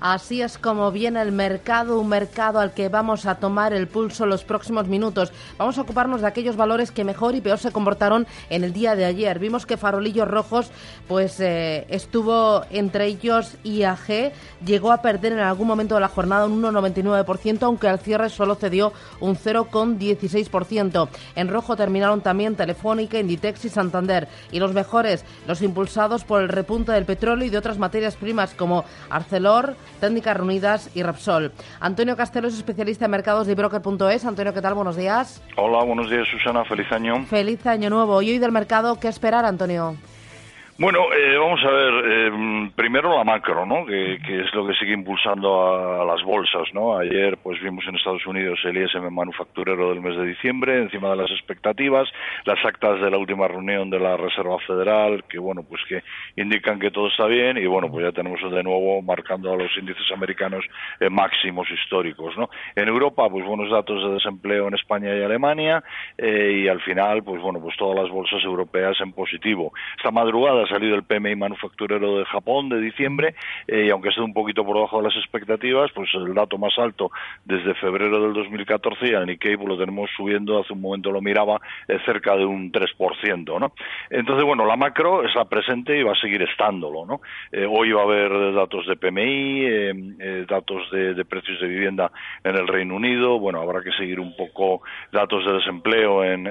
Así es como viene el mercado, un mercado al que vamos a tomar el pulso los próximos minutos. Vamos a ocuparnos de aquellos valores que mejor y peor se comportaron en el día de ayer. Vimos que farolillos rojos, pues eh, estuvo entre ellos IAG, llegó a perder en algún momento de la jornada un 1,99%, aunque al cierre solo cedió un 0,16%. En rojo terminaron también Telefónica, Inditex y Santander. Y los mejores, los impulsados por el repunte del petróleo y de otras materias primas como Arcelor, Técnicas Reunidas y Repsol. Antonio Castelo es especialista en mercados de broker.es. Antonio, ¿qué tal? Buenos días. Hola, buenos días, Susana. Feliz año. Feliz año nuevo. Y hoy del mercado, ¿qué esperar, Antonio? Bueno, eh, vamos a ver, eh, primero la macro, ¿no? Que, es lo que sigue impulsando a, las bolsas, ¿no? Ayer, pues vimos en Estados Unidos el ISM manufacturero del mes de diciembre, encima de las expectativas, las actas de la última reunión de la Reserva Federal, que bueno, pues que indican que todo está bien, y bueno, pues ya tenemos de nuevo marcando a los índices americanos eh, máximos históricos, ¿no? En Europa, pues buenos datos de desempleo en España y Alemania, y al final, pues bueno, pues todas las bolsas europeas en positivo. Esta madrugada salido el PMI manufacturero de Japón de diciembre eh, y aunque esté un poquito por debajo de las expectativas, pues el dato más alto desde febrero del 2014 y al Nikkei pues lo tenemos subiendo, hace un momento lo miraba, eh, cerca de un 3%, ¿no? Entonces, bueno, la macro está presente y va a seguir estándolo, ¿no? Eh, hoy va a haber datos de PMI, datos de, precios de vivienda en el Reino Unido, bueno, habrá que seguir un poco datos de desempleo en,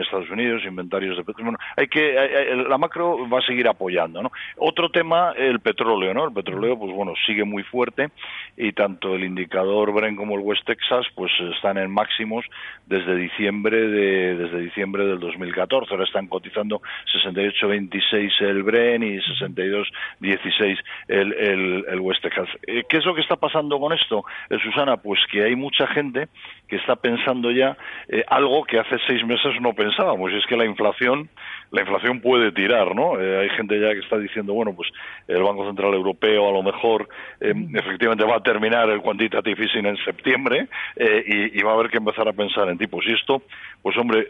Estados Unidos, inventarios de petróleo, hay que, la macro va a seguir apoyando. ¿no? Otro tema, el petróleo. ¿no? El petróleo, pues bueno, sigue muy fuerte y tanto el indicador Brent como el West Texas, pues están en máximos desde diciembre de desde diciembre del 2014. Ahora están cotizando 68.26 el Brent y 62.16 el, el, el West Texas. Eh, ¿Qué es lo que está pasando con esto, eh, Susana? Pues que hay mucha gente que está pensando ya eh, algo que hace seis meses no pensábamos, y es que la inflación la inflación puede tirar, ¿no? hay gente ya que está diciendo, bueno, pues el Banco Central Europeo a lo mejor efectivamente va a terminar el quantitative easing en septiembre y, va a haber que empezar a pensar en tipos. Y esto, pues hombre,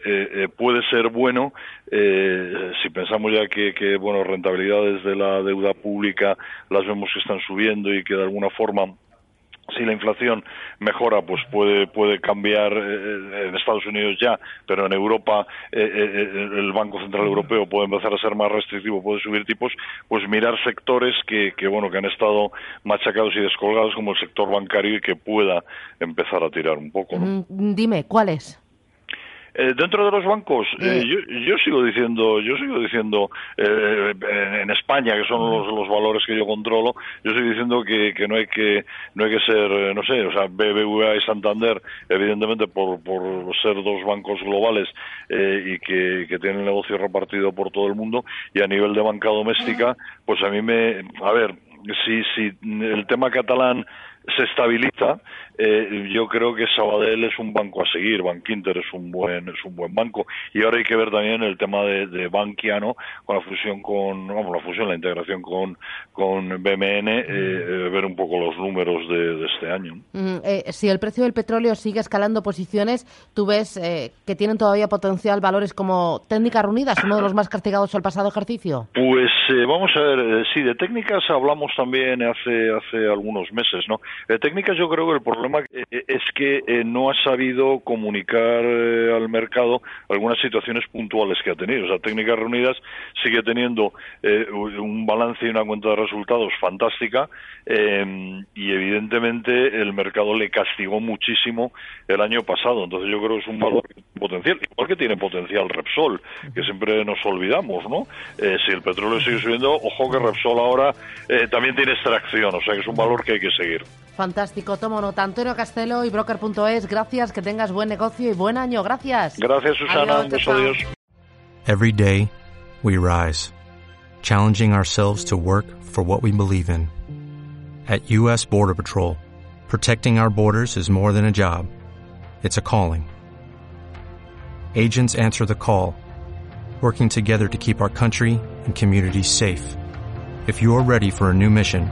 puede ser bueno si pensamos ya que, que, bueno, rentabilidades de la deuda pública las vemos que están subiendo y que de alguna forma si la inflación mejora, pues puede, puede cambiar eh, en Estados Unidos ya, pero en Europa eh, eh, el Banco Central Europeo puede empezar a ser más restrictivo, puede subir tipos, pues mirar sectores que, que, bueno, que han estado machacados y descolgados como el sector bancario y que pueda empezar a tirar un poco. ¿no? Mm, dime, ¿cuáles? Eh, dentro de los bancos, eh, yo, sigo diciendo, yo sigo diciendo eh, en España que son los, los, valores que yo controlo, yo sigo diciendo que, que no hay que no hay que ser, no sé, o sea, BBVA y Santander, evidentemente por, por ser dos bancos globales y que, que tienen el negocio repartido por todo el mundo y a nivel de banca doméstica, pues a mí me, a ver, si si el tema catalán se estabiliza, eh, yo creo que Sabadell es un banco a seguir, Bankinter es un buen es un buen banco y ahora hay que ver también el tema de, de Bankiano con la fusión con vamos la fusión la integración con con BMN eh, eh, ver un poco los números de, este año. si el precio del petróleo sigue escalando posiciones, tú ves que tienen todavía potencial valores como técnicas reunidas, uno de los más castigados el pasado ejercicio. Pues vamos a ver, sí de técnicas hablamos también hace hace algunos meses, ¿no? Técnicas yo creo que el problema eh, es que eh, no ha sabido comunicar eh, al mercado algunas situaciones puntuales que ha tenido. O sea, Técnicas Reunidas sigue teniendo un balance y una cuenta de resultados fantástica y evidentemente el mercado le castigó muchísimo el año pasado. Entonces yo creo que es un valor potencial. Igual que tiene potencial Repsol, que siempre nos olvidamos, ¿no? si el petróleo sigue subiendo, ojo que Repsol ahora también tiene extracción, o sea que es un valor que hay que seguir. Fantástico, tomo nota. Antonio Castelo y Broker.es, gracias, que tengas buen negocio y buen año. Gracias. Gracias, Susana. Adiós, adiós. Every day, we rise, challenging ourselves to work for what we believe in. At U.S. Border Patrol, protecting our borders is more than a job, it's a calling. Agents answer the call, working together to keep our country and communities safe. If you're ready for a new mission,